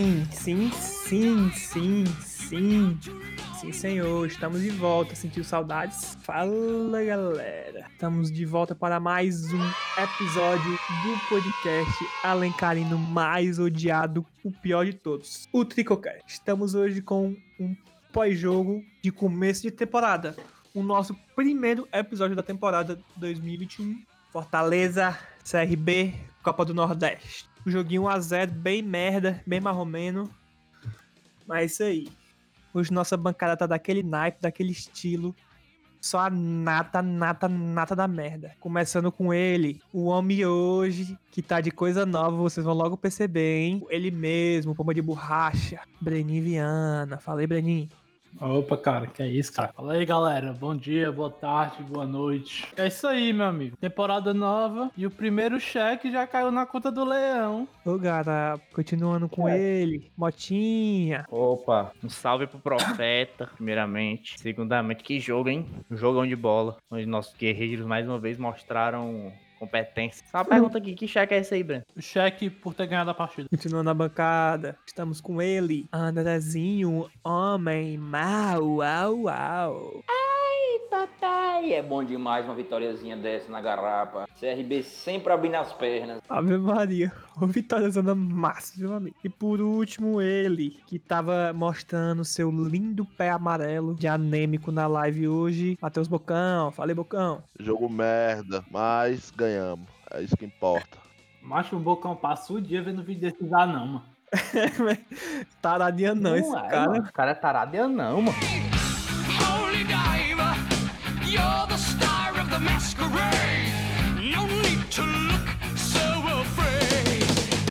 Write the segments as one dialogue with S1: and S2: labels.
S1: Sim, sim, sim, sim, sim. Senhor, estamos de volta. Sentiu saudades? Fala, galera. Estamos de volta para mais um episódio do podcast Alencarino mais odiado, o pior de todos, o Tricocast. Estamos hoje com um pós-jogo de começo de temporada. O nosso primeiro episódio da temporada 2021. Fortaleza, CRB, Copa do Nordeste. O joguinho 1x0, bem merda, bem marromeno. Mas é isso aí. Hoje nossa bancada tá daquele naipe, daquele estilo. Só a nata, nata, nata da merda. Começando com ele, o homem hoje, que tá de coisa nova, vocês vão logo perceber, hein? Ele mesmo, pomba de borracha. Breninho Viana. Falei, Breninho.
S2: Opa, cara, que é isso, cara? Fala aí, galera. Bom dia, boa tarde, boa noite. É isso aí, meu amigo. Temporada nova e o primeiro cheque já caiu na conta do Leão.
S1: Ô, cara, continuando com ele, Motinha.
S3: Opa, um salve pro Profeta, primeiramente. Segundamente, que jogo, hein? Um jogão de bola, onde nossos guerreiros mais uma vez mostraram competência. Só uma pergunta aqui, que cheque é esse aí, Breno?
S2: O cheque por ter ganhado a partida.
S1: Continuando na bancada, estamos com ele, Andrezinho, homem mau, uau, uau.
S4: Papai, é bom demais uma vitóriazinha dessa na garrapa. CRB sempre abrindo as pernas.
S1: Ave Maria, o Vitória Zona massa, meu amigo. E por último, ele, que tava mostrando seu lindo pé amarelo de anêmico na live hoje. Matheus Bocão, falei Bocão.
S5: Jogo merda, mas ganhamos. É isso que importa.
S2: Macho, o Bocão passa o dia vendo vídeo desses ah, não, mano.
S1: Taradinha não, esse
S3: é,
S1: cara.
S3: mano. O cara é tarado eu não, mano.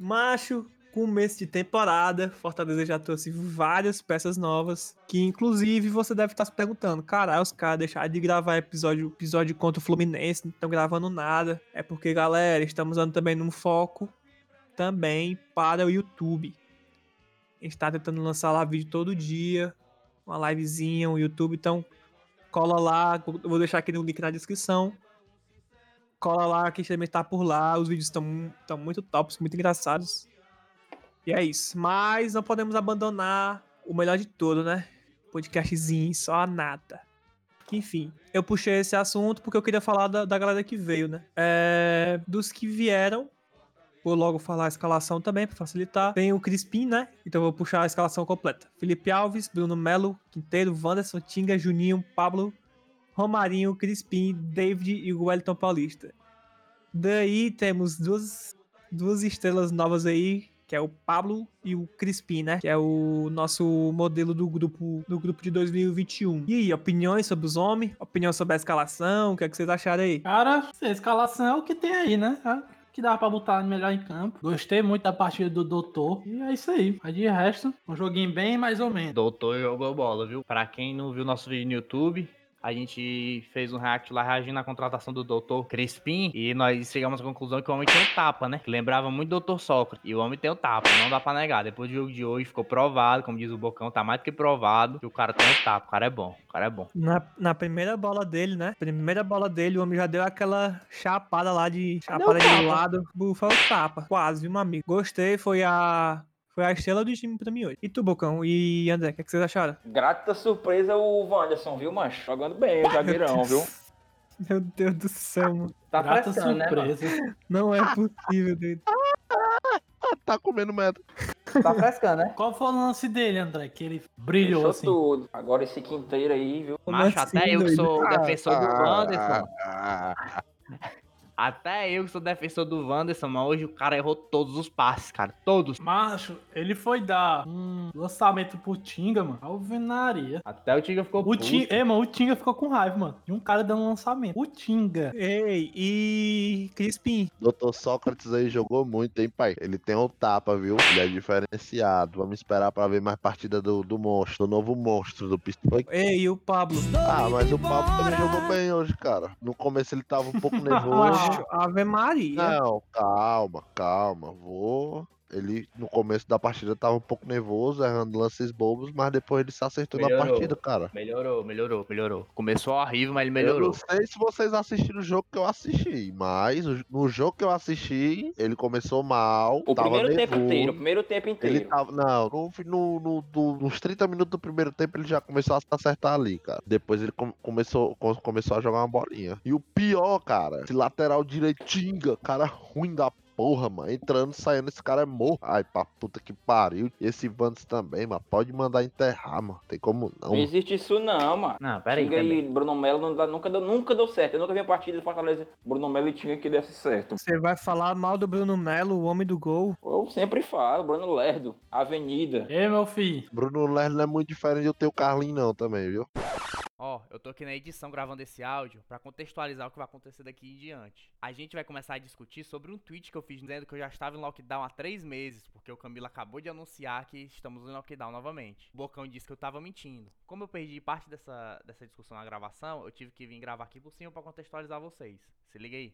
S1: Macho, começo de temporada, Fortaleza já trouxe várias peças novas, que inclusive você deve estar se perguntando, caralho, os caras deixaram de gravar episódio, episódio contra o Fluminense, não estão gravando nada. É porque, galera, estamos dando também num foco também para o YouTube. A gente tá tentando lançar lá vídeo todo dia, uma livezinha, um YouTube, então cola lá, vou deixar aqui no link na descrição. Cola lá, que também tá por lá, os vídeos estão muito tops, muito engraçados. E é isso. Mas não podemos abandonar o melhor de tudo, né? Podcastzinho, só a nata. Enfim, eu puxei esse assunto porque eu queria falar da, da galera que veio, né? É, dos que vieram, vou logo falar a escalação também, pra facilitar. Tem o Crispim, né? Então vou puxar a escalação completa. Felipe Alves, Bruno Melo, Quinteiro, Wanderson, Tinga, Juninho, Pablo, Romarinho, Crispim, David e o Wellington Paulista. Daí temos duas, duas estrelas novas aí, que é o Pablo e o Crispim, né? Que é o nosso modelo do grupo do grupo de 2021. E aí, opiniões sobre os homens? Opinião sobre a escalação? O que, é que vocês acharam aí?
S2: Cara, a escalação é o que tem aí, né? É Que dá pra botar melhor em campo. Gostei muito da partida do Doutor. E é isso aí. Mas de resto, um joguinho bem mais ou menos.
S3: Doutor jogou bola, viu? Pra quem não viu nosso vídeo no YouTube, a gente fez um react lá reagindo à contratação do Doutor Crispim e nós chegamos à conclusão que o homem tem um tapa, né? Que lembrava muito do Doutor Sócrates. E o homem tem um tapa, não dá pra negar. Depois do jogo de hoje ficou provado, como diz o Bocão, tá mais do que provado que o cara tem um tapa. O cara é bom, o cara é bom.
S1: Na, na primeira bola dele, né? Primeira bola dele, o homem já deu aquela chapada lá de chapada de lado. Bufa o tapa. Quase, viu, meu amigo? Gostei, foi a. Foi a estrela do time pra mim hoje. E tu, Bocão? E André, o que, é que vocês acharam?
S4: Grata surpresa o Wanderson, viu, mancho? Jogando bem, o zagueirão, viu?
S1: Meu Deus do céu, mano.
S4: Tá
S2: Grata
S4: frescando, né, mano?
S2: surpresa.
S1: Não é possível, doido.
S5: Tá comendo merda.
S4: Tá frescando, né?
S2: Qual foi o lance dele, André? Que ele brilhou
S4: Fechou
S2: assim.
S4: tudo. Agora esse quinteiro aí, viu?
S3: Macho,
S1: assim,
S3: até eu que sou defensor do
S5: Ah,
S3: Anderson.
S5: ah,
S3: Até eu que sou defensor do Wanderson, mas hoje o cara errou todos os passes, cara. Todos.
S2: Macho, ele foi dar um lançamento pro Tinga, mano. Alvenaria.
S3: Até o Tinga ficou
S2: O
S3: puto.
S2: Tinga, é, mano, o Tinga ficou com raiva, mano. De um cara dando lançamento. O Tinga.
S1: Ei, e Crispim,
S5: Doutor Sócrates aí jogou muito, hein, pai? Ele tem um tapa, viu? Ele é diferenciado. Vamos esperar pra ver mais partida do, do monstro, do novo monstro do Pistol.
S1: ei, e o Pablo?
S5: Ah, mas o Pablo também jogou bem hoje, cara. No começo ele tava um pouco nervoso.
S1: Ave Maria.
S5: Não, calma, calma. Vou. Ele, no começo da partida, tava um pouco nervoso, errando lances bobos, mas depois ele se acertou na
S3: Melhorou.
S5: partida, cara.
S3: Melhorou, melhorou, melhorou. Começou horrível, mas ele
S5: Eu
S3: melhorou.
S5: não sei se vocês assistiram o jogo que eu assisti, mas no jogo que eu assisti, ele começou mal.
S4: O
S5: tava
S4: primeiro tempo
S5: nervoso.
S4: inteiro, o primeiro tempo inteiro.
S5: Ele tava. Não, no, no, no- do- nos 30 minutos do primeiro tempo ele já começou a se acertar ali, cara. Depois ele com- começou, com- começou a jogar uma bolinha. E o pior, cara, esse lateral direitinga, cara ruim da porra, mano. Entrando, saindo, esse cara é morto. Ai, pra puta que pariu. E esse Vandes também, mano. Pode mandar enterrar, mano. Tem como não.
S4: Não existe isso não, mano.
S3: Não, pera aí,
S4: Tinga e Bruno Melo não dá- nunca, deu, nunca deu certo. Eu nunca vi uma partida de Fortaleza, Bruno Melo e Tinga que desse certo.
S1: Você vai falar mal do Bruno Melo, o homem do gol?
S4: Eu sempre falo, Bruno Lerdo, Avenida.
S2: Ei, meu filho.
S5: Bruno Lerner não é muito diferente do teu Carlinho, não, também, viu?
S3: Ó, eu tô aqui na edição gravando esse áudio pra contextualizar o que vai acontecer daqui em diante. A gente vai começar a discutir sobre um tweet que eu fiz dizendo que eu já estava em lockdown há três meses, porque o Camilo acabou de anunciar que estamos em lockdown novamente. O Bocão disse que eu tava mentindo. Como eu perdi parte dessa, dessa discussão na gravação, eu tive que vir gravar aqui por cima pra contextualizar vocês. Se liga aí.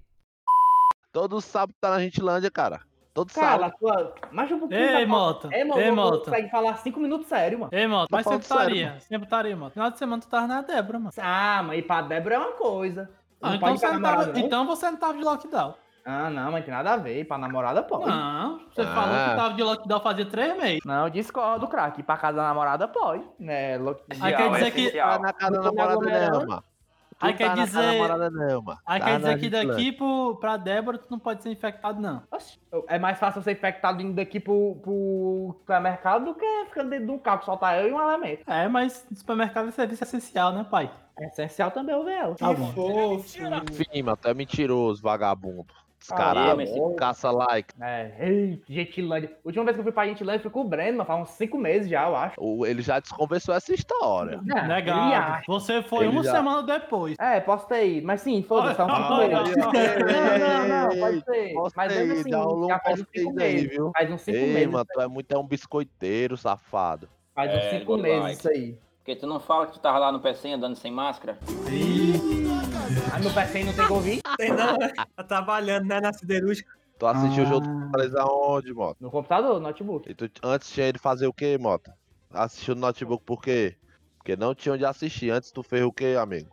S5: Todo sábado tá na Gentilândia, cara. Todo
S3: Cara,
S5: sábado.
S3: tua. Mas um pouquinho.
S2: Ei,
S3: da-
S2: Mota.
S3: É, mano,
S2: Ei, Mota.
S3: consegue falar cinco minutos sério, mano.
S2: Ei, Mota.
S5: Tô
S2: Mas sempre estaria. Sempre estaria, mano. Final de semana tu tava na Débora, mano.
S3: Ah, mas ir pra Débora é uma coisa.
S2: Ah, então, você
S3: namorada,
S2: tava, então você não tava de lockdown.
S3: Ah, não, mas tem nada a ver. Ir pra namorada pode.
S2: Não, você
S5: Ah.
S2: falou que tava de lockdown fazia três meses.
S3: Não, discordo, craque. Ir pra casa da namorada pode. Né? Lo-
S2: Aí quer dizer que-
S4: essencial.
S5: Tá na casa da namorada, não,
S3: aglomerando.
S5: mano.
S2: Aí quer
S5: tá da
S2: dizer-. Aí
S5: Tá
S2: quer dizer que daqui pro, pra Débora tu não pode ser infectado, não.
S3: Oxi, É mais fácil eu ser infectado indo daqui pro, pro supermercado do que ficando dentro de um carro, soltar eu e um elemento.
S2: É, mas supermercado é serviço essencial, né, pai?
S3: É essencial também eu ver ela.
S2: Tá bom.
S5: Enfim, mano, tu é mentiroso, vagabundo.
S4: Ah,
S5: Descarado.
S4: mas esse-
S5: Caça like.
S3: É, Gentilândia. Última vez que eu fui pra Gentilândia foi com o Breno, mas faz uns cinco meses já, eu acho.
S5: Ele já desconversou essa história.
S3: É,
S2: Negado.
S3: acha.
S2: Você foi
S5: Ele
S2: uma
S5: já-
S2: semana depois.
S3: É, posso ter ido, mas sim, foda-se, cinco
S2: Olha,
S3: meses. Não, não, não, pode ser.
S5: posso
S3: Mas
S5: ter
S3: mesmo assim,
S5: já um
S3: faz uns cinco
S5: aí,
S3: meses.
S5: viu?
S3: Faz uns cinco
S5: Ei,
S3: meses.
S5: mano, tu é muito é um biscoiteiro, safado.
S3: Faz uns
S4: É,
S3: cinco meses
S4: like.
S3: isso aí.
S4: Porque tu não fala que tu tava lá no PC andando sem máscara?
S3: Aí meu PC não tem Covid.
S1: Tem não, né? Tá trabalhando, né, na siderúrgica.
S5: Tu assistiu o jogo
S3: Ah.
S5: do Fortaleza aonde, Mota?
S3: No computador, no notebook.
S5: E tu, antes tinha ele fazer o quê, Mota? Assistiu no notebook por quê? Porque não tinha onde assistir. Antes tu fez o quê, amigo?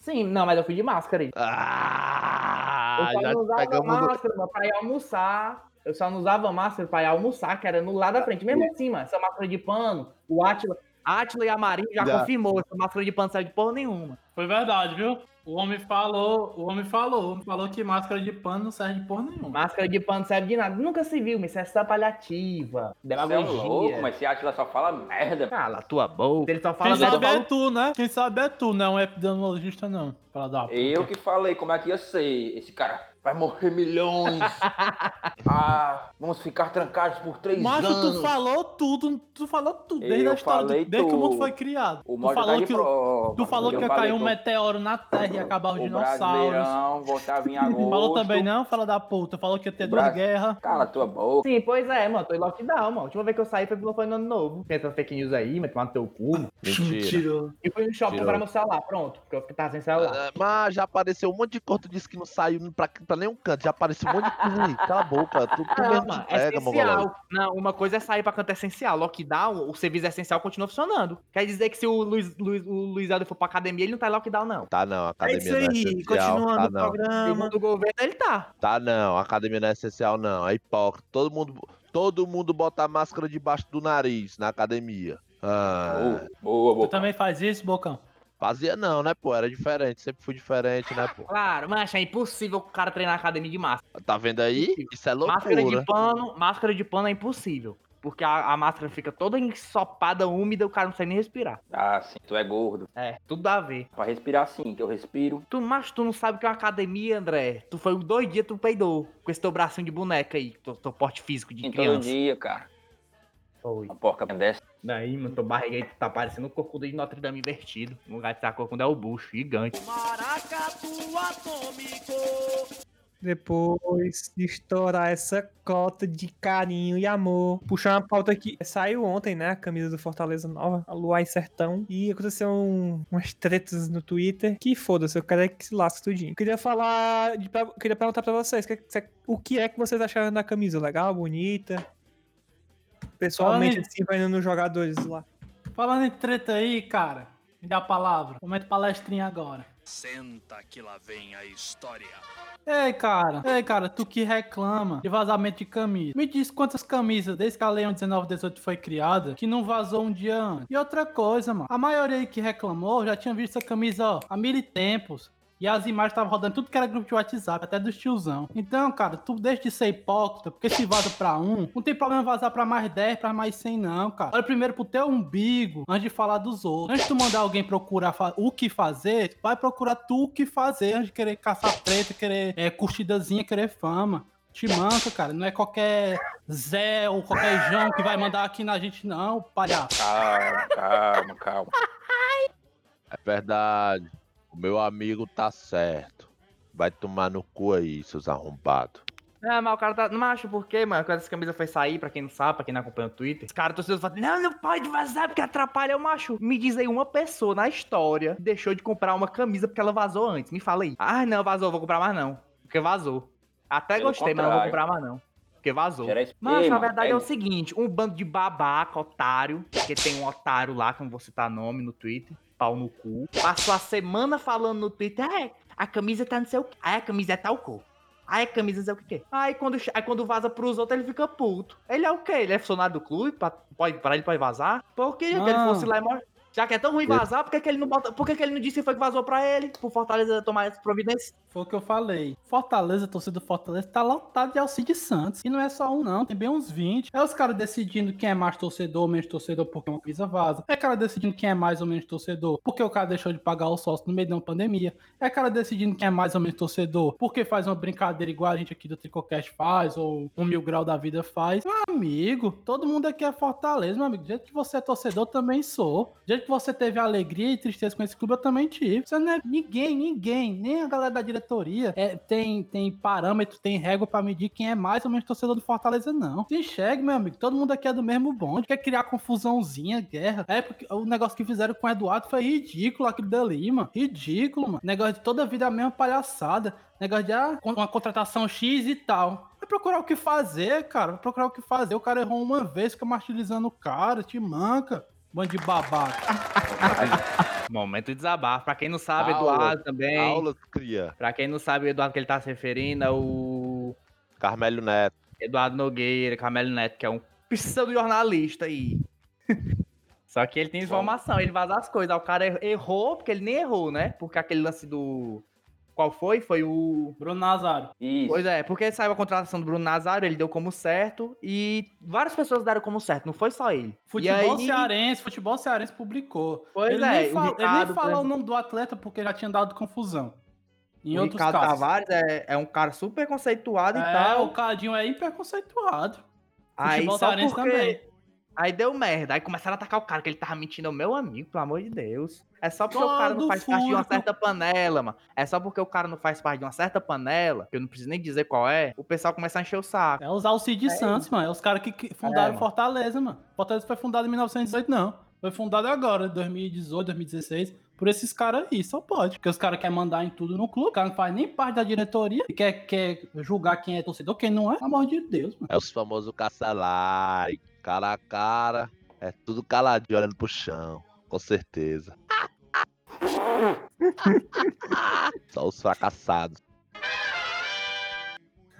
S3: Sim, não, mas eu fui de máscara aí.
S5: Ah,
S3: Eu só
S5: já
S3: não usava
S5: no...
S3: máscara, mano, pra ir almoçar. Eu só não usava máscara pra ir almoçar, que era no lado da frente. Mesmo assim, mano, essa máscara de pano, o Atila, Atila e a Marinho já,
S5: Já.
S3: confirmou, essa máscara de pano não serve de porra nenhuma.
S2: Foi verdade, viu? O homem falou, o homem falou, o homem falou que máscara de pano não serve de porra nenhuma.
S3: Máscara de pano não serve de nada. Nunca se viu, mas isso é só palhativa.
S4: Você é
S3: Demagogia.
S4: louco, mas esse Atila só fala merda.
S3: Cala a tua boca. Ele só fala
S2: Quem
S3: eu
S2: sabe é tu, né? Quem sabe é tu, não é epidemiologista, não. Fala da puta.
S4: Eu que falei como é que ia ser. Esse cara vai morrer milhões. ah, vamos ficar trancados por três
S2: Macho,
S4: anos.
S2: tu falou tudo, tu falou tudo, desde
S4: Eu
S2: a história, do-
S4: falei
S2: desde que o mundo foi criado.
S4: O
S2: tu
S4: tá
S2: falou que, o-
S4: prova.
S2: tu falou que ia cair um meteoro na Terra e acabar os
S4: O
S2: dinossauros.
S4: Voltava em agosto.
S2: Falou também não, fala da puta. Falou que ia ter duas
S4: Bra-
S2: guerras.
S4: Cala tua boca.
S3: Sim, pois é, mano. Tô em lockdown, mano. A última vez que eu saí foi foi no ano novo. Tem essas fake news aí, mas tomar no teu cu.
S5: Mentira.
S3: E fui no shopping comprar meu celular, pronto. Porque eu fiquei tava sem celular.
S5: Ah, Mas já apareceu um monte de tu disse que não saiu pra, pra nenhum canto. Já apareceu um monte de coisa aí. Cala a boca. Tu, tu
S3: Não,
S5: mesmo te pega,
S3: essencial. Não, uma coisa é sair pra canto essencial. Lockdown, o serviço essencial continua funcionando. Quer dizer que se o Luiz, Luiz, o Luiz Aldo for pra academia, ele não tá em lockdown, não.
S5: Tá não, a
S1: É
S5: academia
S1: isso
S5: não é
S1: aí,
S5: essencial.
S1: continuando
S5: Tá
S1: o programa.
S3: Segundo o governo, ele tá.
S5: Tá não, a academia não é essencial não. É hipócrita. Todo mundo, todo mundo bota a máscara debaixo do nariz na academia. Ah,
S4: Boa, boa,
S2: Tu
S4: boa.
S2: também faz isso, Bocão?
S5: Fazia não, né, pô? Era diferente. Sempre fui diferente, né, pô?
S3: Claro, mas é impossível o cara treinar na academia de máscara.
S5: Tá vendo aí? Isso é
S3: Máscara de
S5: loucura.
S3: pano, máscara de pano é impossível. Porque a, a máscara fica toda ensopada, úmida, o cara não consegue nem respirar.
S4: Ah, sim, tu é gordo.
S3: É, tudo a ver.
S4: Pra respirar sim, que eu respiro.
S3: Tu, mas tu não sabe o que é uma academia, André. Tu foi dois dias, tu peidou. Com esse teu bracinho de boneca aí, teu, teu porte físico de
S4: Em todo
S3: criança.
S4: dia, cara.
S3: Foi.
S4: Uma porca dessa.
S3: Daí, mano, tua barriga aí tá parecendo o corcunda de Notre Dame invertido. No lugar de estar corcunda é o bucho, gigante.
S1: Depois de estourar essa cota de carinho e amor. Puxar uma pauta aqui. Saiu ontem, né? A camisa do Fortaleza Nova, a Luai Sertão. E aconteceu um- umas tretas no Twitter. Que foda-se, eu quero é que se lasque tudinho. Queria falar. De, pra- queria perguntar pra vocês: que- que- o que é que vocês acharam da camisa? Legal, bonita? Pessoalmente,
S2: Olha-
S1: assim, vai indo nos jogadores lá.
S2: Falando em treta aí, cara, me dá a palavra. Momento palestrinha agora.
S6: Senta que lá vem a história.
S2: Ei, cara, ei, cara, tu que reclama de vazamento de camisa. Me diz quantas camisas desde que a Lei 1918 foi criada que não vazou um dia antes. E outra coisa, mano, a maioria aí que reclamou já tinha visto essa camisa, ó, há mil e tempos. E as imagens estavam rodando tudo que era grupo de WhatsApp, até dos tiozão. Então, cara, tu deixa de ser hipócrita, porque se vaza pra um, não tem problema vazar pra mais 10, pra mais 100, não, cara. Olha primeiro pro teu umbigo antes de falar dos outros. Antes de tu mandar alguém procurar o que fazer, vai procurar tu o que fazer antes de querer caçar treta, querer é, curtidazinha, querer fama. Te manca, cara. Não é qualquer Zé ou qualquer João que vai mandar aqui na gente, não, palhaço.
S4: Calma, calma, calma.
S5: É verdade. O meu amigo tá certo. Vai tomar no cu aí, seus arrombados.
S3: Não, mas o cara tá. Não acho por quê, mano? Quando essa camisa foi sair, pra quem não sabe, pra quem não acompanha o Twitter, os caras torcedores falam, não, não pode vazar porque atrapalha o macho. Me diz aí uma pessoa na história que deixou de comprar uma camisa porque ela vazou antes. Me fala aí. Ah, não, vazou, vou comprar mais não. Porque vazou. Até
S4: Pelo
S3: gostei, mas não vou
S4: contrário.
S3: comprar mais não. Porque vazou. Mas na
S4: mano,
S3: verdade é
S4: pega.
S3: o seguinte, um bando de babaca, otário, porque tem um otário lá, que eu não vou citar nome no Twitter, pau no cu, passou a semana falando no Twitter, é, a camisa tá não sei o que, aí a camisa é tal cor. Aí a camisa não sei o que. Aí quando, aí quando vaza pros outros, ele fica puto. Ele é o quê? Ele é funcionário do clube? Pra, pode, pra ele pode vazar? Por que que ele
S2: Não.
S3: fosse lá e mor- Já que é tão ruim vazar, por que, que ele não bota. Por que, que ele não disse que foi que vazou pra ele? Pro Fortaleza tomar essa providência?
S2: Foi o que eu falei. Fortaleza, torcida do Fortaleza, tá lotado de Alcide Santos. E não é só um, não. Tem bem uns 20. É os caras decidindo quem é mais torcedor ou menos torcedor porque uma camisa vaza. É cara decidindo quem é mais ou menos torcedor porque o cara deixou de pagar o sócio no meio de uma pandemia. É cara decidindo quem é mais ou menos torcedor porque faz uma brincadeira igual a gente aqui do Tricocast faz ou um mil grau da vida faz. Meu amigo, todo mundo aqui é Fortaleza, meu amigo. Do jeito que você é torcedor, também sou. Do que você teve alegria e tristeza com esse clube, eu também tive. Você não é ninguém, ninguém, nem a galera da diretoria é, tem, tem parâmetro, tem régua pra medir quem é mais ou menos torcedor do Fortaleza, não. Se enxergue, meu amigo. Todo mundo aqui é do mesmo bonde. Quer criar confusãozinha, guerra. É porque o negócio que fizeram com o Eduardo foi ridículo aquilo dali, mano. Ridículo, mano. Negócio de toda vida a mesma palhaçada. Negócio de ah, uma contratação X e tal. Vai procurar o que fazer, cara. Vai procurar o que fazer. O cara errou uma vez, fica martirizando o cara, te manca. Bando de babaca.
S3: Momento de desabafo. Pra quem não sabe,
S5: Aula.
S3: Eduardo também.
S5: Aulas, cria.
S3: Pra quem não sabe, o Eduardo que ele tá se referindo é o
S5: Carmelo Neto.
S3: Eduardo Nogueira, Camelo Neto, que é um pseudo jornalista aí. Só que ele tem informação, ele vaza as coisas. Aí O cara er- errou, porque ele nem errou, né? Porque aquele lance do. Qual foi? Foi o.
S2: Bruno Nazário.
S4: Isso.
S3: Pois é, porque saiu a contratação do Bruno Nazário, ele deu como certo. E várias pessoas deram como certo, não foi só ele.
S2: Futebol
S3: e aí,
S2: cearense, futebol cearense publicou.
S3: Pois
S2: ele,
S3: é,
S2: nem
S3: o
S2: fala- ele
S3: Ricardo,
S2: nem
S3: por
S2: falou o nome do atleta porque já tinha dado confusão. Em
S3: o
S2: outros
S3: Ricardo
S2: casos.
S3: Tavares é, é um cara super conceituado e
S2: É,
S3: tal.
S2: o Cadinho é hiperconceituado.
S3: Aí
S2: Futebol
S3: só
S2: cearense
S3: porque...
S2: também.
S3: Aí deu merda. Aí começaram a atacar o cara, que ele tava mentindo ao meu amigo, pelo amor de Deus. É só porque o cara não
S2: Todo
S3: faz parte de uma
S2: furto.
S3: certa panela, mano. É só porque o cara não faz parte de uma certa panela, que eu não preciso nem dizer qual é, o pessoal começa a encher o saco.
S2: É os Alcide Santos, mano. É os caras que que fundaram
S3: mano.
S2: Fortaleza, mano. Fortaleza foi fundado em 1918, não. Foi fundado agora, 2018, 2016. Por esses caras aí, só pode. Porque os caras querem mandar em tudo no clube. O cara não faz nem parte da diretoria. E quer, quer julgar quem é torcedor, quem não é. Pelo amor de Deus, mano.
S5: É os famosos caça-like. Cara a cara. É tudo caladinho olhando pro chão. Com certeza. Só os fracassados.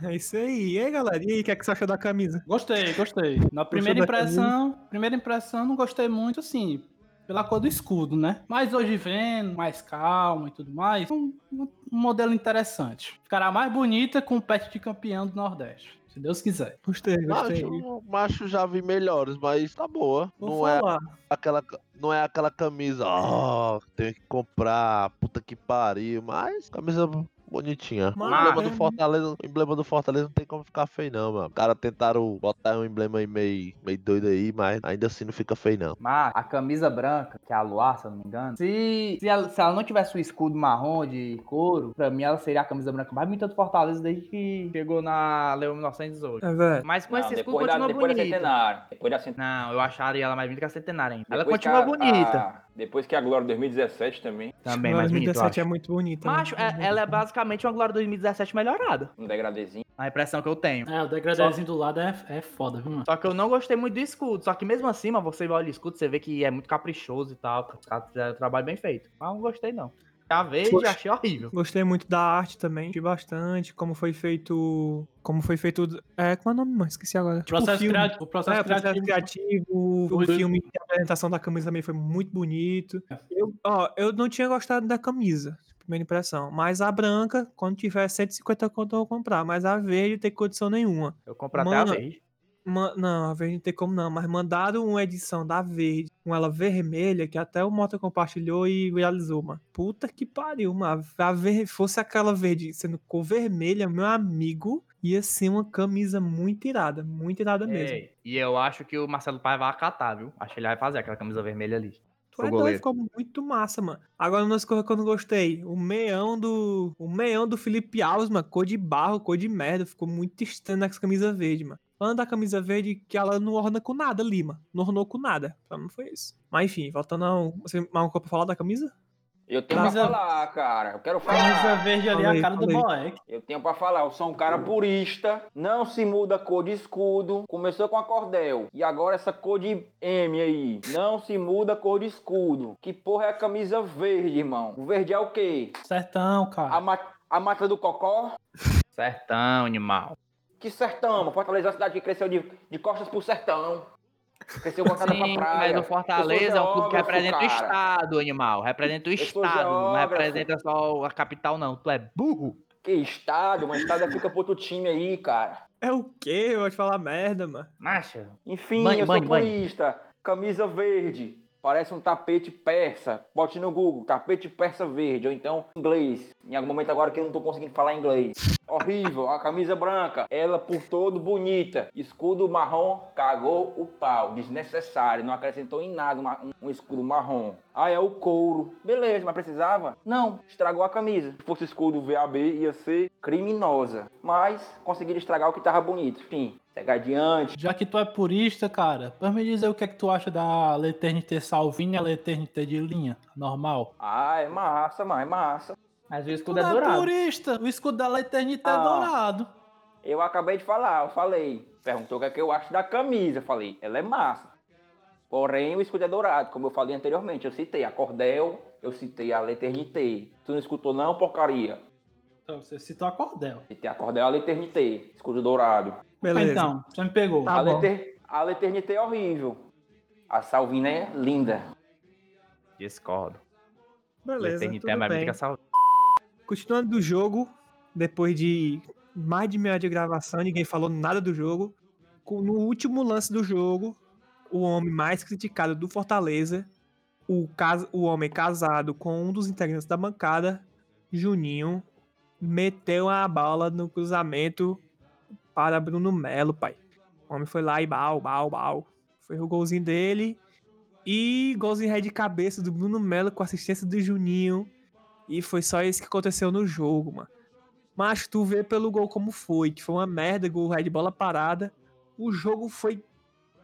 S1: É isso aí. E aí, galera? E aí, o que é que você achou da camisa?
S2: Gostei, gostei. Na primeira impressão, primeira impressão, não gostei muito, assim, pela cor do escudo, né? Mas hoje vendo, mais calmo e tudo mais, um, um modelo interessante. Ficará mais bonita com o pet de campeão do Nordeste. Se Deus quiser.
S1: Gostei, gostei.
S5: Macho, macho já vi melhores, mas tá boa.
S1: Vou
S5: Não é
S1: falar.
S5: aquela, não é aquela camisa, ó, tenho que comprar, puta que pariu, mas camisa bonitinha. O
S1: Mas-
S5: emblema do Fortaleza, o emblema do Fortaleza não tem como ficar feio não, mano. Os caras tentaram botar um emblema aí meio, meio doido aí, mas ainda assim não fica feio não.
S3: Mas a camisa branca, que é a Luar, se eu não me engano, se, se, ela, se ela não tivesse o escudo marrom de couro, pra mim ela seria a camisa branca mais bonita do Fortaleza desde que chegou na Leão 1918.
S1: É verdade.
S3: Mas com
S4: Não,
S3: esse escudo
S4: depois, da,
S3: continua
S4: depois da
S3: bonita.
S4: centenário. Depois da centenário.
S3: Não, eu acharia ela mais bonita que a centenária ainda. Ela continua
S4: a-
S3: bonita.
S4: a- depois que a Glória 2017 também.
S3: Também mais bonita, eu
S1: 2017 é
S3: acho.
S1: muito bonita. né?
S3: Macho, é- ela é basicamente uma Glória 2017 melhorada.
S4: Um degradezinho.
S3: A impressão que eu tenho.
S2: É, o degradezinho do lado é, é foda, viu, mano?
S3: Só que eu não gostei muito do escudo. Só que mesmo assim, mas você olha o escudo, você vê que é muito caprichoso e tal. Os caras fizeram um trabalho bem feito. Mas não gostei, não. A verde
S1: Poxa.
S3: achei horrível.
S1: Gostei muito da arte também, gostei bastante, como foi feito, como foi feito, é, como é o nome, mano? Esqueci agora.
S2: O processo,
S1: filme.
S2: criativo, o processo
S1: É,
S2: criativo.
S1: criativo, o,
S2: O-
S1: filme de apresentação da camisa também foi muito bonito. Eu, ó, eu não tinha gostado da camisa, primeira impressão, mas a branca, quando tiver 150 conto eu vou comprar, mas a verde tem condição nenhuma.
S3: Eu compro até
S1: Mano,
S3: a verde.
S1: Não, a verde não tem como não, mas mandaram uma edição da verde, com ela vermelha, que até o Mota compartilhou e viralizou, mano. Puta que pariu, mano. A ver... Fosse aquela verde sendo cor vermelha, meu amigo, ia ser uma camisa muito irada, muito irada mesmo.
S3: Ei, e eu acho que o Marcelo Pai vai acatar, viu? Acho que ele vai fazer aquela camisa vermelha ali.
S1: É doido, ficou muito massa, mano. Agora, uma coisa que eu não gostei. O meião do. O meião do Felipe Alves, mano. Cor de barro, cor de merda. Ficou muito estranho nessa camisa verde, mano. Falando da camisa verde, que ela não orna com nada ali, mano. Não ornou com nada. Pra mim foi isso. Mas enfim, voltando. Você mais uma coisa pra falar da camisa?
S4: Eu tenho
S2: Camisa-
S4: pra falar, cara. Eu quero
S2: Camisa
S4: falar.
S2: verde ali é
S1: Fala aí,
S2: a cara do
S1: fala
S2: Boeck.
S4: Eu tenho pra falar. Eu sou um cara purista. Não se muda a cor de escudo. Começou com a cordel. E agora essa cor de M aí. Não se muda a cor de escudo. Que porra é a camisa verde, irmão? O verde é o quê?
S2: Sertão, cara.
S4: A, ma a mata do cocó?
S3: Sertão, animal.
S4: Que sertão, mano. Fortaleza é uma cidade que cresceu de, de costas pro sertão. Cresceu voltada pra
S3: Sim,
S4: praia.
S3: mas o Fortaleza é um clube que representa o
S4: cara.
S3: estado, animal. Representa o estado. Não representa só a capital, não. Tu é burro.
S4: Que estádio, mas estádio fica pro outro time aí, cara.
S1: É o quê? Eu vou te falar merda, mano.
S3: Macha.
S4: Enfim,
S3: Banho,
S4: eu
S3: banho,
S4: sou
S3: banho.
S4: purista. Camisa verde. Parece um tapete persa. Bote no Google, tapete persa verde. Ou então inglês. Em algum momento agora que eu não tô conseguindo falar inglês. Horrível. A camisa branca. Ela por todo bonita. Escudo marrom. Cagou o pau. Desnecessário. Não acrescentou em nada uma- um, um escudo marrom. Ah, é o couro. Beleza, mas precisava? Não. Estragou a camisa. Se fosse escudo VAB, ia ser criminosa. Mas conseguiram estragar o que tava bonito. Enfim. Segue adiante.
S2: Já que tu é purista, cara, pode me dizer o que é que tu acha da Leternité Salvini e a Leternité de linha, normal?
S4: Ah, é massa, mano, é massa.
S3: Mas o escudo é
S2: é
S3: dourado.
S2: purista, o escudo da Leternité é
S4: Ah.
S2: dourado.
S4: Eu acabei de falar, eu falei. Perguntou o que, é que eu acho da camisa. Eu falei, ela é massa. Porém, o escudo é dourado, como eu falei anteriormente. Eu citei a Cordel, eu citei a Leternité. Tu não escutou não, porcaria?
S2: Então, você citou a Cordel.
S4: Citei a Cordel e a Leternité, escudo dourado.
S1: Beleza.
S2: Então, você me pegou.
S1: Tá
S4: a,
S1: bom.
S4: Leter... a Leternité é horrível. A Salvina é linda.
S3: Discordo.
S1: Beleza.
S3: Eternité
S1: tudo
S3: é mais bonita
S1: bem.
S3: que a saúde.
S1: Continuando do jogo, depois de mais de meia hora de gravação, ninguém falou nada do jogo. No último lance do jogo, o homem mais criticado do Fortaleza, o, cas- o homem casado com um dos integrantes da bancada, Juninho, meteu a bola no cruzamento para Bruno Melo, pai. O homem foi lá e bal, bal, bal. Foi o golzinho dele. E golzinho ré de cabeça do Bruno Melo com assistência do Juninho. E foi só isso que aconteceu no jogo, mano. Mas tu vê pelo gol como foi, que foi uma merda, gol ré de bola parada. O jogo foi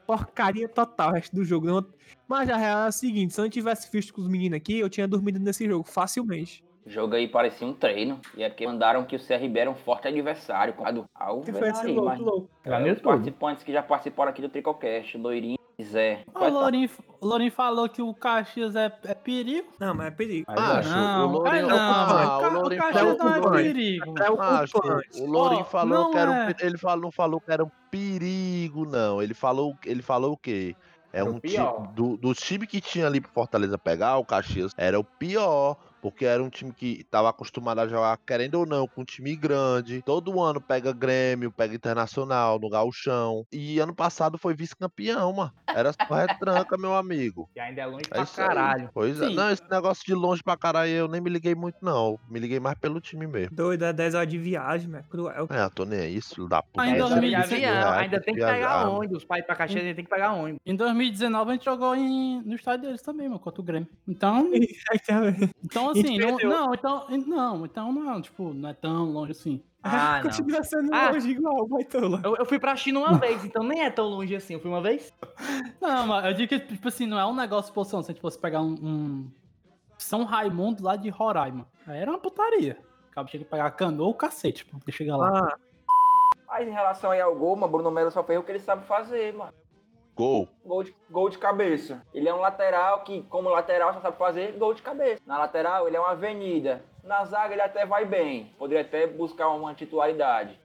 S1: porcaria total, o resto do jogo. Não... Mas a real é a seguinte, se eu não tivesse visto com os meninos aqui, eu tinha dormido nesse jogo facilmente.
S4: O jogo aí parecia um treino. E é porque mandaram que o CRB era um forte adversário. Ao
S1: Que foi esse louco, louco.
S4: É, os participantes que já participaram aqui do Tricocast, Loirinho Zé.
S2: O Lourinho, o Lourinho falou que o Caxias é, é perigo.
S1: Não, mas é perigo.
S5: Macho,
S2: não,
S5: o Lourinho...
S2: é não.
S5: Ah,
S2: o, Ca-
S5: o Lourinho
S2: o Caxias
S5: falou
S2: não é
S5: o Lourinho-
S2: perigo.
S1: É o culpante.
S5: o Lourinho
S2: Ó,
S5: falou
S2: não
S5: que era um,
S2: é.
S5: ele falou, não falou que era um perigo, não. Ele falou, ele falou o quê? É
S3: o
S5: um time do, do time que tinha ali pro Fortaleza pegar, o Caxias era o pior, Porque era um time que tava acostumado a jogar, querendo ou não, com um time grande. Todo ano pega Grêmio, pega Internacional no Gauchão. E ano passado foi vice-campeão, mano. Era só retranca, meu amigo.
S3: Que ainda é longe
S5: É
S3: pra
S5: isso aí.
S3: caralho.
S5: Pois é.
S2: Sim.
S5: Não, esse negócio de longe pra caralho eu nem me liguei muito, não. Me liguei mais pelo time mesmo.
S1: Doido, é 10 horas de viagem. É cruel.
S5: É, tô nem aí, filho da puta.
S2: Ainda
S3: É,
S5: viajar,
S3: ainda tem que
S5: viajar,
S3: pegar
S5: mano.
S3: ônibus. Pra ir pra Caxias, a gente tem que pegar ônibus.
S2: Em 2019 a gente jogou em, no estádio deles também, mano, contra o Grêmio. Então, então assim, não,
S1: perdeu.
S2: não, então, não, então não, tipo, não é tão longe assim.
S3: Ah, não.
S1: Continua sendo
S3: Ah.
S1: longe igual, baitola.
S3: Eu, eu fui pra China uma vez, então nem é tão longe assim. Eu fui uma vez?
S2: Não, mas eu digo que, tipo assim, não é um negócio posição. Se a gente fosse pegar um, um São Raimundo lá de Roraima, aí era uma putaria. Acaba a pegar canoa ou cacete, pra poder chegar lá.
S1: Ah,
S4: Mas em relação aí ao gol, mano, Bruno Melo só fez o que ele sabe fazer, mano.
S5: Gol.
S4: Gol de, gol de cabeça. Ele é um lateral que, como lateral, só sabe fazer gol de cabeça. Na lateral, ele é uma avenida. Na zaga, ele até vai bem. Poderia até buscar uma titularidade.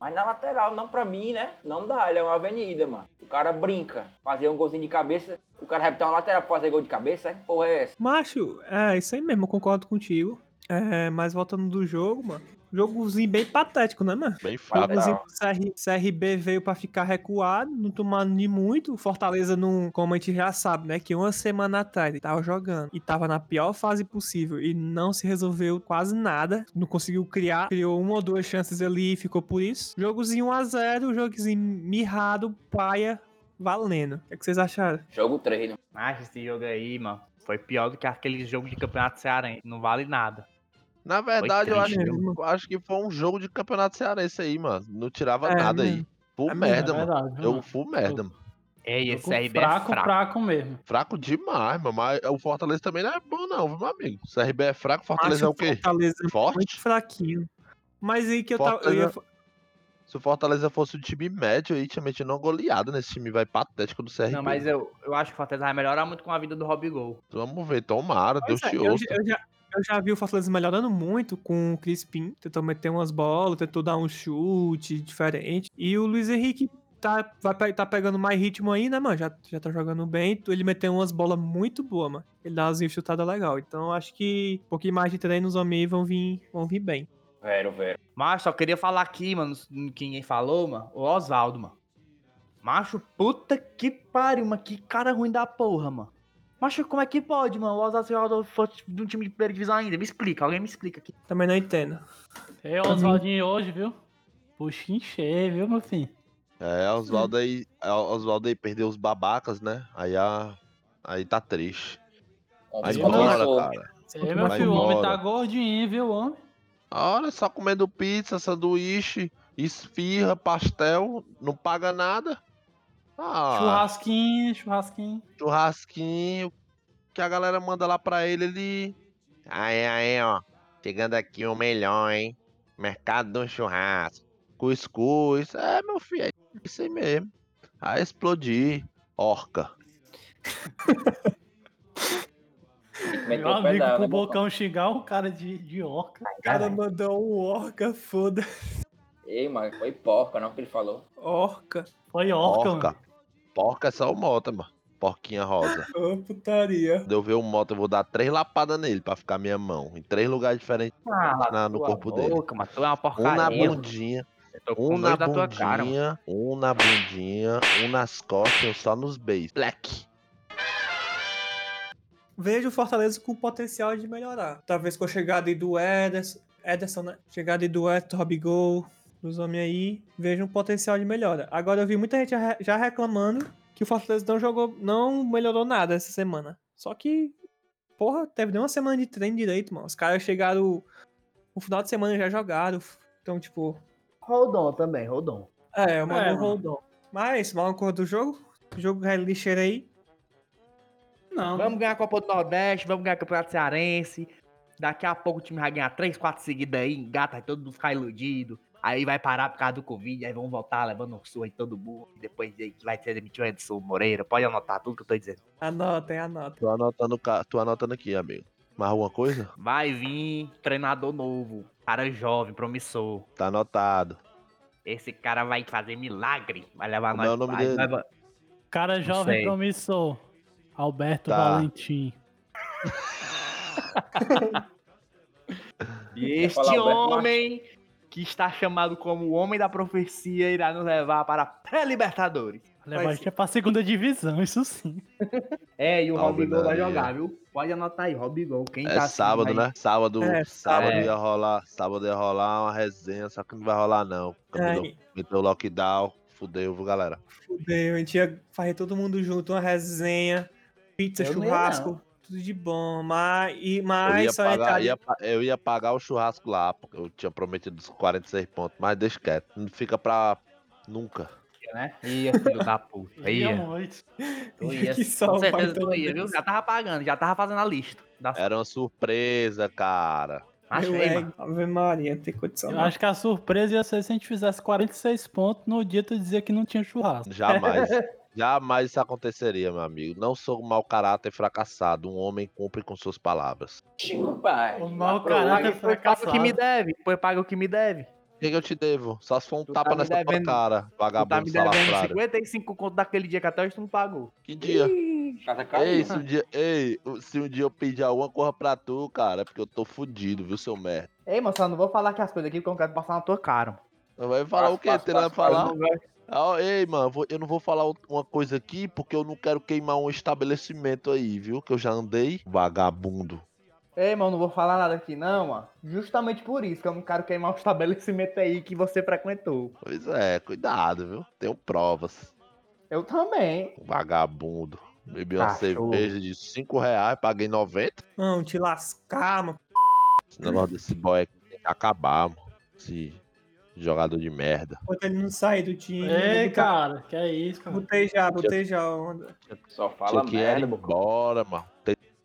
S4: Mas na lateral, não pra mim, né? Não dá. Ele é uma avenida, mano. O cara brinca. Fazer um golzinho de cabeça. O cara botar uma lateral pra fazer gol de cabeça? É? Porra, é essa?
S1: macho, é isso aí mesmo, eu concordo contigo. É, mas voltando do jogo, mano. Jogozinho bem patético, né, mano?
S5: Bem fraco.
S1: Jogozinho que o CR, CRB veio pra ficar recuado, não tomando de muito. O Fortaleza, não, como a gente já sabe, né? Que uma semana atrás ele tava jogando e tava na pior fase possível e não se resolveu quase nada. Não conseguiu criar, criou uma ou duas chances ali e ficou por isso. Jogozinho 1x0, jogozinho mirrado, paia, valendo. O que, é que vocês acharam?
S4: Jogo treino.
S3: Mas esse jogo aí, mano, foi pior do que aquele jogo de campeonato cearense. Não vale nada.
S5: Na verdade, eu acho, eu acho que foi um jogo de campeonato cearense aí, mano. Não tirava
S1: É,
S5: nada aí.
S1: mesmo.
S5: Full
S1: É
S5: merda,
S2: é
S5: mano.
S2: verdade,
S5: Eu full merda, mano.
S3: Ei, esse
S2: Jogo
S3: RB
S2: fraco,
S3: é fraco.
S2: fraco mesmo.
S5: Fraco demais, mano. Mas o Fortaleza também não é bom, não, viu, meu amigo? O CRB é fraco, Fortaleza
S1: Acho
S5: é o quê?
S1: Fortaleza muito
S5: Forte?
S1: fraquinho. Mas aí que eu tava. Eu ia,
S5: Se o Fortaleza fosse um time médio aí, tinha metido uma goleada nesse time, vai patético do CRB.
S3: Não, mas eu, eu acho que o Fortaleza vai melhorar muito com a vida do Robigol.
S5: Vamos ver, tomara, Deus
S1: Pois é,
S5: te
S1: eu,
S5: ouça.
S1: eu já, eu já vi o Fortaleza melhorando muito com o Crispim. Tentou meter umas bolas, tentou dar um chute diferente. E o Luiz Henrique tá, vai, tá pegando mais ritmo aí, né, mano? Já, já tá jogando bem. Ele meteu umas bolas muito boas, mano. Ele dá umas chutadas legal. Então acho que um pouquinho mais de treino os homens vão vir, vão vir bem.
S4: Vero, vero.
S3: Mas só queria falar aqui, mano, que ninguém falou, mano, o Oswaldo, mano. Macho, puta que pariu, mano, que cara ruim da porra, mano. Macho, como é que pode, mano? O Oswaldo foi de um time de primeira divisão ainda. Me explica, alguém me explica aqui.
S1: Também não entendo.
S2: É o Oswaldinho hoje, viu? Puxa encher, viu, meu filho?
S5: É, Oswaldo aí, é, Oswaldo aí perdeu os babacas, né? Aí, a, aí tá triste.
S4: Compensou.
S5: embora, cara.
S2: É, meu filho, o homem tá gordinho, viu, homem?
S5: Olha, só comendo pizza, sanduíche, esfirra, pastel, não paga nada. Ah,
S2: Churrasquinho, churrasquinho.
S5: churrasquinho que a galera manda lá pra ele, ele. Aí, aí, ó. Chegando aqui o melhor, hein? Mercado do churrasco. Cuscuz. É, meu filho, é isso aí mesmo. Aí explodir. Orca.
S2: Meu amigo
S4: dela,
S2: com
S4: né,
S2: o bocão xingar um cara de, de orca.
S1: O cara mandou um orca, foda.
S4: Ei, mano, foi porca, não que ele falou.
S1: Orca.
S2: Foi orca,
S5: Orca.
S2: mano.
S5: Porca é só o Mota, mano. Porquinha rosa.
S1: Ô, putaria.
S5: Quando eu ver o Mota, eu vou dar três lapadas nele pra ficar minha mão. Em três lugares diferentes
S3: Ah,
S5: na- no corpo dele.
S3: boca, Mano, tu é uma
S5: Um na
S3: porcaria.
S5: bundinha, um na
S3: tua cara,
S5: bundinha, um na bundinha, um nas costas e um só nos beijos. Black.
S1: Vejo o Fortaleza com potencial de melhorar. Talvez com a chegada aí do Ederson, Ederson né? Chegada aí do Ederson, Robigol, dos homens aí, vejo um potencial de melhora. Agora eu vi muita gente já- reclamando que o Fortaleza não jogou, não melhorou nada essa semana. Só que, porra, teve nem uma semana de treino direito, mano. Os caras chegaram no final de semana já jogaram. Então, tipo,
S3: Rodon também, Rodon.
S1: é, mando
S2: É,
S1: um hold on. Mas, mal cor do jogo, o jogo é lixeira aí.
S2: Não,
S3: Vamos ganhar a Copa do Nordeste, vamos ganhar o Campeonato Cearense. Daqui a pouco o time vai ganhar 3, 4 seguidas aí, engata, todo mundo ficar iludido. Aí vai parar por causa do Covid, aí vão voltar levando um surra em todo mundo. E depois vai ser demitido o Edson Moreira. Pode anotar tudo que eu tô dizendo.
S1: Anotem, anotem.
S5: Tô anotando, tô anotando aqui, amigo. Mais alguma coisa?
S3: Vai vir treinador novo, cara jovem, promissor.
S5: Tá anotado.
S3: Esse cara vai fazer milagre. Vai levar
S5: Como
S3: nós.
S5: é o nome
S3: vai-
S5: dele?
S3: vai-
S2: cara jovem
S3: sei.
S2: promissor. Alberto
S5: Tá.
S2: Valentim.
S3: E este
S4: Alberto
S3: homem, que está chamado como o Homem da Profecia, irá nos levar para a pré-Libertadores.
S2: Levar a gente é pra segunda divisão, isso sim.
S3: É, e o Robigol vai jogar, viu? Pode anotar aí, Robigol. Quem
S5: É
S3: tá
S5: sábado, né? Sábado,
S1: É,
S5: sábado
S3: sábado.
S5: ia rolar, sábado ia rolar uma resenha, só que não vai rolar não.
S1: Ai,
S5: meteu o lockdown, fudeu, viu, galera?
S1: fudeu, a gente ia fazer todo mundo junto, uma resenha, pizza,
S3: Eu não ia,
S1: churrasco, tudo de bom. Mas, e,
S5: Eu ia,
S1: mas só
S5: pagar, ia eu ia pagar o churrasco lá, porque eu tinha prometido os 46 pontos, mas deixa quieto, não fica pra nunca.
S3: né? Ia, filho da puta.
S2: Ia
S3: Ia.
S2: muito.
S3: Tu ia.
S1: Que só
S3: Com certeza tu
S1: toda
S3: ia, viu? Já tava pagando, já tava fazendo a lista. Das...
S5: Era uma surpresa, cara.
S1: Eu,
S3: mano.
S1: Ave Maria, tem condição.
S2: Eu
S1: não.
S2: acho que a surpresa ia ser se a gente fizesse 46 pontos no dia tu dizia que não tinha churrasco.
S5: Jamais. Jamais isso aconteceria, meu amigo. Não sou um mau caráter fracassado. Um homem cumpre com suas palavras.
S4: Chico, pai.
S2: O mau caráter
S3: Depois paga o que me
S2: fracassado.
S3: deve. Depois paga o que me deve.
S5: O que, que eu te devo? Só se for um
S3: Tu
S5: tapa
S3: tá
S5: nessa tua
S3: devendo-
S5: cara,
S3: tá
S5: vagabundo
S3: me devendo
S5: salafrário.
S3: 55 conto daquele dia que até hoje tu não pagou.
S5: Que dia?
S4: Caiu.
S5: Ei, se um dia, ei, se um dia eu pedir alguma coisa pra tu, cara, é porque eu tô fudido, viu, seu merda?
S3: Ei, moço, eu não vou falar que as coisas aqui porque eu não quero passar na tua cara.
S5: Não vai falar
S4: Passa,
S5: o quê? pra
S4: passa,
S5: falar?
S4: passa.
S3: Não vai-
S5: Ah, ei, mano, vou- eu não vou falar uma coisa aqui porque eu não quero queimar um estabelecimento aí, viu? Que eu já andei. Vagabundo.
S3: Ei, mano, não vou falar nada aqui não, mano. Justamente por isso que eu não quero queimar o estabelecimento aí que você frequentou.
S5: Pois é, cuidado, viu? Tenho provas.
S3: Eu também.
S5: Vagabundo. Bebi uma
S3: Cachorro.
S5: cerveja de 5 reais, paguei 90.
S1: Não, te lascar, mano.
S5: Esse negócio desse boy aqui tem que acabar, mano. Esse jogador de merda.
S1: Enquanto ele não sair do time. Eu vou
S2: cara, que é isso, cara.
S1: Botei já, botei já. onda.
S4: Só fala
S5: Tinha que ir
S4: merda, Bocó.
S5: embora, mano.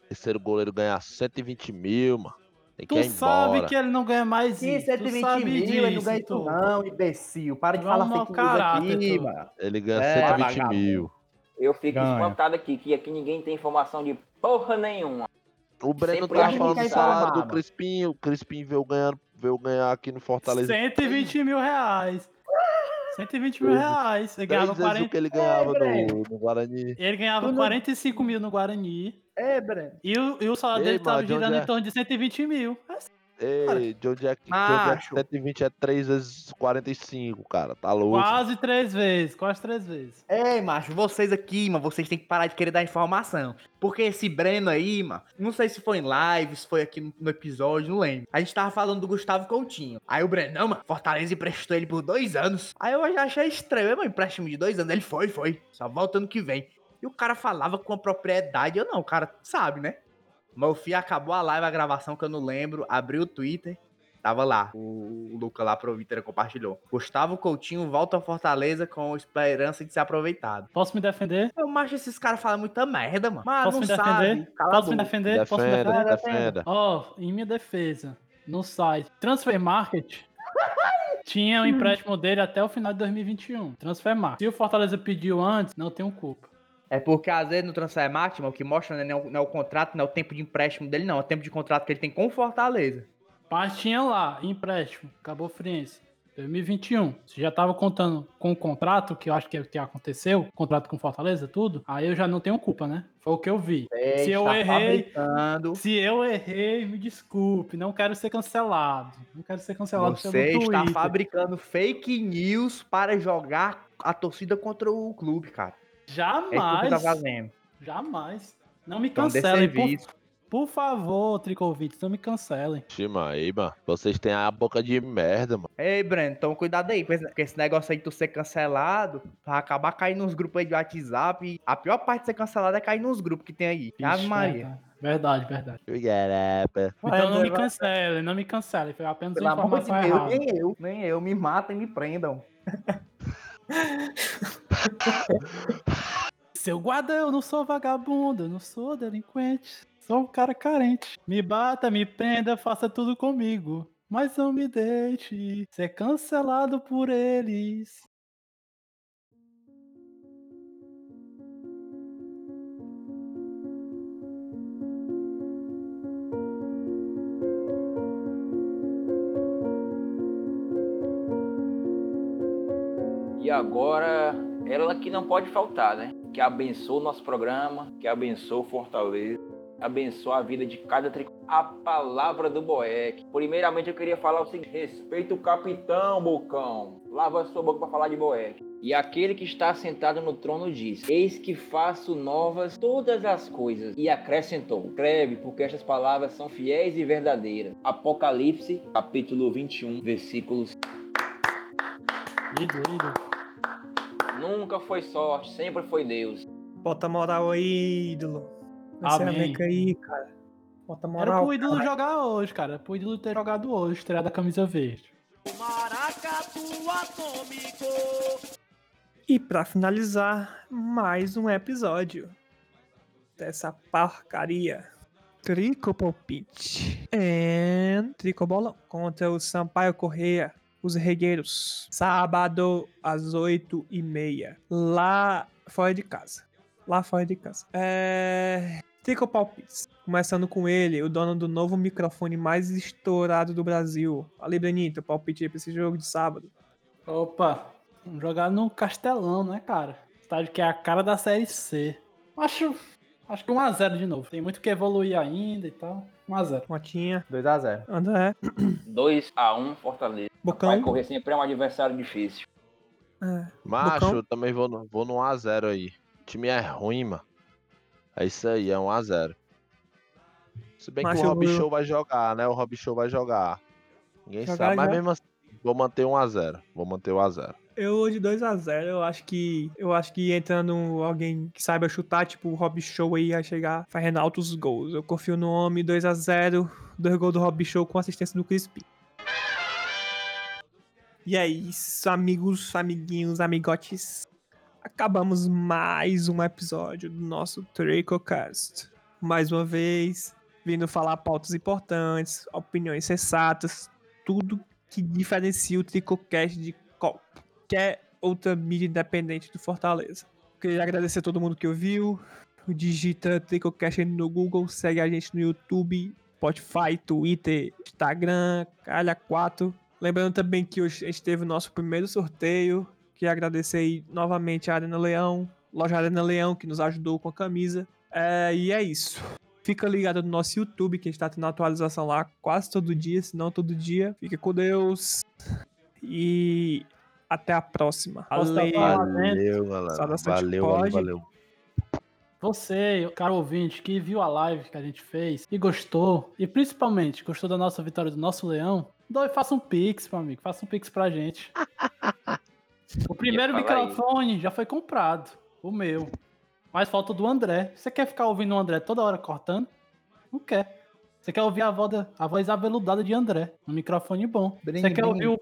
S5: Terceiro goleiro ganhar 120 mil, mano. Tem que
S2: Tu
S5: ir
S2: sabe
S5: embora.
S2: que ele não ganha mais
S3: Que
S2: isso. tu
S3: 120
S2: sabe
S3: mil,
S2: disso,
S3: ele não ganha isso não, imbecil. Para de
S2: Vamos
S3: falar fake
S2: caráter,
S3: aqui,
S2: tu.
S3: mano.
S5: Ele ganha
S3: É,
S5: 120
S3: vagabundo.
S5: mil.
S4: Eu fico
S3: Ganha.
S4: espantado aqui, que aqui ninguém tem informação de porra nenhuma.
S5: O Breno
S4: Sempre acha
S5: falando
S4: que
S5: do salário do. Crispim. O Crispim veio, ganhando, veio ganhar aqui no Fortaleza.
S2: 120 mil reais. 120 mil reais. Ele ganhava
S5: vezes o
S2: 40.
S5: que ele ganhava
S3: Breno.
S5: no, no Guarani.
S2: Ele ganhava
S3: Tu não-
S2: 45 mil no Guarani.
S3: É, Breno.
S2: E o, e o salário
S5: Ei,
S2: dele tava
S5: mano, de onde
S2: girando
S5: é?
S2: em torno de 120 mil.
S5: Ei, de onde é que, de onde é que
S3: Macho.
S5: 120 é 3 vezes 45, cara? Tá louco?
S2: Quase três vezes, quase três vezes.
S3: Ei, macho, vocês aqui, mano, vocês têm que parar de querer dar informação. Porque esse Breno aí, mano, não sei se foi em live, se foi aqui no, episódio, não lembro. A gente tava falando do Gustavo Coutinho. Aí o Breno, não, mano, Fortaleza emprestou ele por dois anos. Aí eu já achei estranho, mano, empréstimo de dois anos. Ele foi, foi, só volta ano que vem. E o cara falava com a propriedade, eu não, o cara sabe, né? Meu filho acabou a live, a gravação que eu não lembro, abriu o Twitter, tava lá, o, o Luca lá pro Twitter compartilhou. Gustavo Coutinho volta a Fortaleza com esperança de ser aproveitado.
S2: Posso me defender?
S3: Eu acho esses caras falam muita merda, mano. Mas
S2: Posso
S3: não
S2: me
S3: sabe.
S2: defender? Posso me defender? Posso me
S5: Defenda,
S2: defender?
S5: defenda.
S2: Ó, em minha defesa, no site Transfer Market, tinha o empréstimo dele até o final de 2021. Transfer Market. Se o Fortaleza pediu antes, não tenho culpa.
S3: É porque às vezes no Transfer mano, o que mostra né, não, é o, não é o contrato, não é o tempo de empréstimo dele, não. É o tempo de contrato que ele tem com o Fortaleza.
S2: Mas tinha lá, empréstimo, acabou Friense. 2021. Se já tava contando com o contrato, que eu acho que é o que aconteceu, contrato com Fortaleza, tudo, aí eu já não tenho culpa, né? Foi o que eu vi.
S3: É,
S2: Se eu
S3: está
S2: errei,
S3: fabricando.
S2: se eu errei, me desculpe, não quero ser cancelado. Não quero ser cancelado
S3: Você
S2: pelo
S3: está
S2: Twitter.
S3: fabricando fake news para jogar a torcida contra o clube, cara. É isso que você
S2: Jamais.
S3: tá fazendo.
S2: Jamais. Não me
S3: Então
S2: cancelem, por,
S3: serviço.
S2: por favor, Tricovites, não me cancelem.
S5: Mano. Vocês têm a boca de merda, mano.
S3: Ei, Breno, então cuidado aí, pois- porque esse negócio aí de tu ser cancelado, vai acabar caindo nos grupos aí de WhatsApp. e A pior parte de ser cancelado é cair nos grupos que tem aí. Ave
S2: Ixi,
S3: Maria.
S2: Verdade, verdade.
S5: Garapa.
S2: Então não me cancelem, não me cancelem. Foi apenas
S3: Pelo
S2: uma
S3: amor de
S2: informação
S3: Deus,
S2: errada.
S3: nem eu, nem eu. Me matem, me prendam.
S2: Seu guarda, eu não sou vagabundo, eu não sou delinquente. Sou um cara carente. Me bata, me prenda, faça tudo comigo. Mas não me deixe ser cancelado por eles.
S4: Agora, ela que não pode faltar, né? Que abençoa o nosso programa, que abençoa o Fortaleza. abençoar a vida de cada tricolor. A palavra do Boeck. Primeiramente eu queria falar o seguinte: respeita o capitão, Bocão. Lava sua boca para falar de Boeck. E aquele que está sentado no trono diz: Eis que faço novas todas as coisas. E acrescentou: Escreve, porque estas palavras são fiéis e verdadeiras. Apocalipse, capítulo 21, versículos.
S2: Ídolo, ídolo.
S4: Nunca foi sorte, sempre foi Deus.
S1: Bota moral aí, ídolo. Esse
S2: Amém.
S1: aí, cara. Bota
S2: Era
S1: moral.
S2: pro ídolo
S1: cara.
S2: jogar hoje, cara. Era pro ídolo ter jogado hoje, estrear da camisa verde.
S1: E pra finalizar, mais um episódio dessa porcaria. Tricopalpite and Tricobolão contra o Sampaio Correia, os regueiros. Sábado às 8 e meia. Lá fora de casa. Lá fora de casa. É... Tricopalpites. Começando com ele, o dono do novo microfone mais estourado do Brasil. Ali, Benito, palpite aí pra esse jogo de sábado.
S2: Opa, jogar no Castelão, né, cara? Estádio que é a cara da Série C. Acho, acho que 1x0 de novo. Tem muito que evoluir ainda e tal. 1x0.
S1: Motinha,
S7: 2x0.
S1: André,
S4: 2x1 Fortaleza. Vai
S1: Bocão.
S4: correr sempre é um adversário difícil.
S1: É.
S5: Macho,
S1: Bocão?
S5: eu também vou no, vou no 1x0 aí. O time é ruim, mano. É isso aí, é 1x0. Se bem
S1: Macho,
S5: que o Rob Show vai jogar, né? O Rob Show vai jogar. Ninguém
S1: Jogar
S5: sabe, mas
S1: já?
S5: mesmo assim, vou manter 1x0. Vou manter o 1x0.
S1: Eu vou de 2x0, eu acho que. Eu acho que entrando alguém que saiba chutar, tipo o Rob Show aí, ia chegar fazendo altos gols. Eu confio no homem, 2x0, dois gols do Rob Show com assistência do Crispim. E é isso, amigos, amiguinhos, amigotes. Acabamos mais um episódio do nosso TricoCast. Mais uma vez, vindo falar pautas importantes, opiniões sensatas, tudo que diferencia o TricoCast de qualquer outra mídia independente do Fortaleza. Queria agradecer a todo mundo que ouviu. Digita TricoCast no Google, segue a gente no YouTube, Spotify, Twitter, Instagram, Calha 4. Lembrando também que hoje a gente teve o nosso primeiro sorteio. Queria agradecer novamente a Arena Leão, loja Arena Leão, que nos ajudou com a camisa. É, e é isso. Fica ligado no nosso YouTube, que a gente tá tendo atualização lá quase todo dia, se não todo dia. Fica com Deus. E até a próxima. Valeu.
S5: Valeu, galera. Valeu, valeu, valeu.
S2: Você, caro ouvinte, que viu a live que a gente fez e gostou, e principalmente gostou da nossa vitória do nosso leão, doe, faça um pix, meu amigo. Faça um pix pra gente. O primeiro microfone já foi comprado. O meu. Mas falta o do André. Você quer ficar ouvindo o André toda hora cortando? Não quer. Você quer ouvir a voz, a voz aveludada de André, no microfone bom.
S7: Bring,
S2: Você quer
S7: bring.
S2: ouvir o,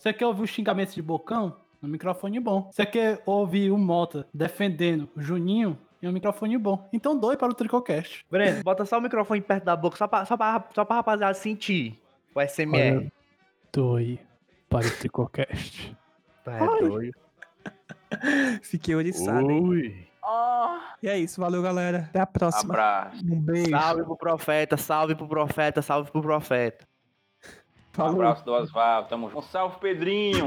S2: você quer ouvir os xingamentos de bocão? No microfone bom. Você quer ouvir o Mota defendendo o Juninho? Em um microfone bom. Então doe para o Tricocast.
S3: Breno, bota só o microfone perto da boca, só pra, só pra, só pra rapaziada sentir o SMR.
S2: Doe para o Tricocast.
S3: Tá, é doido.
S1: Fiquei oriçado, hein?
S3: Ui.
S1: E é isso, valeu, galera. Até a próxima.
S4: Abraço.
S1: Um beijo.
S3: Salve pro profeta, salve pro profeta, salve pro profeta.
S4: Um
S1: Falou.
S4: abraço do Oswaldo. Tamo junto. Um salve, Pedrinho.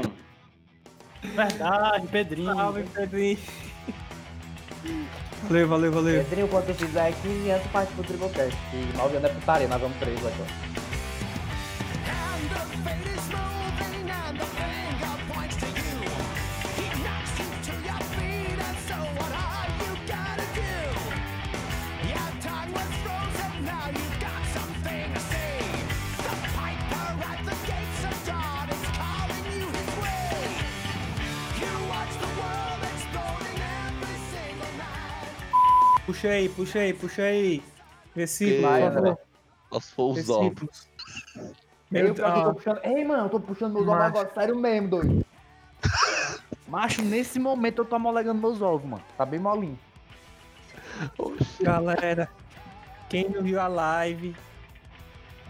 S2: Verdade, Pedrinho.
S1: Salve, Pedrinho. Valeu, valeu, valeu.
S7: Pedrinho, quando tu fizer 15 anos, participa do Tribocast. E 9 anos é putaria, nós vamos 3 agora.
S1: Puxa aí, puxa aí, puxa aí.
S5: Vai,
S1: por favor.
S5: Só se for os.
S7: Ei,
S1: Meu Deus.
S7: puxando. Ei, mano, eu tô puxando meus ovos agora, sério mesmo, doido.
S3: Macho, nesse momento eu tô amolegando meus ovos, mano.
S7: Tá bem molinho.
S1: Galera, quem não viu a live,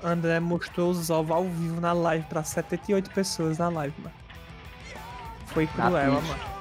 S1: André mostrou os ovos ao vivo na live pra 78 pessoas na live, mano. Foi
S7: Na
S1: cruel, mano.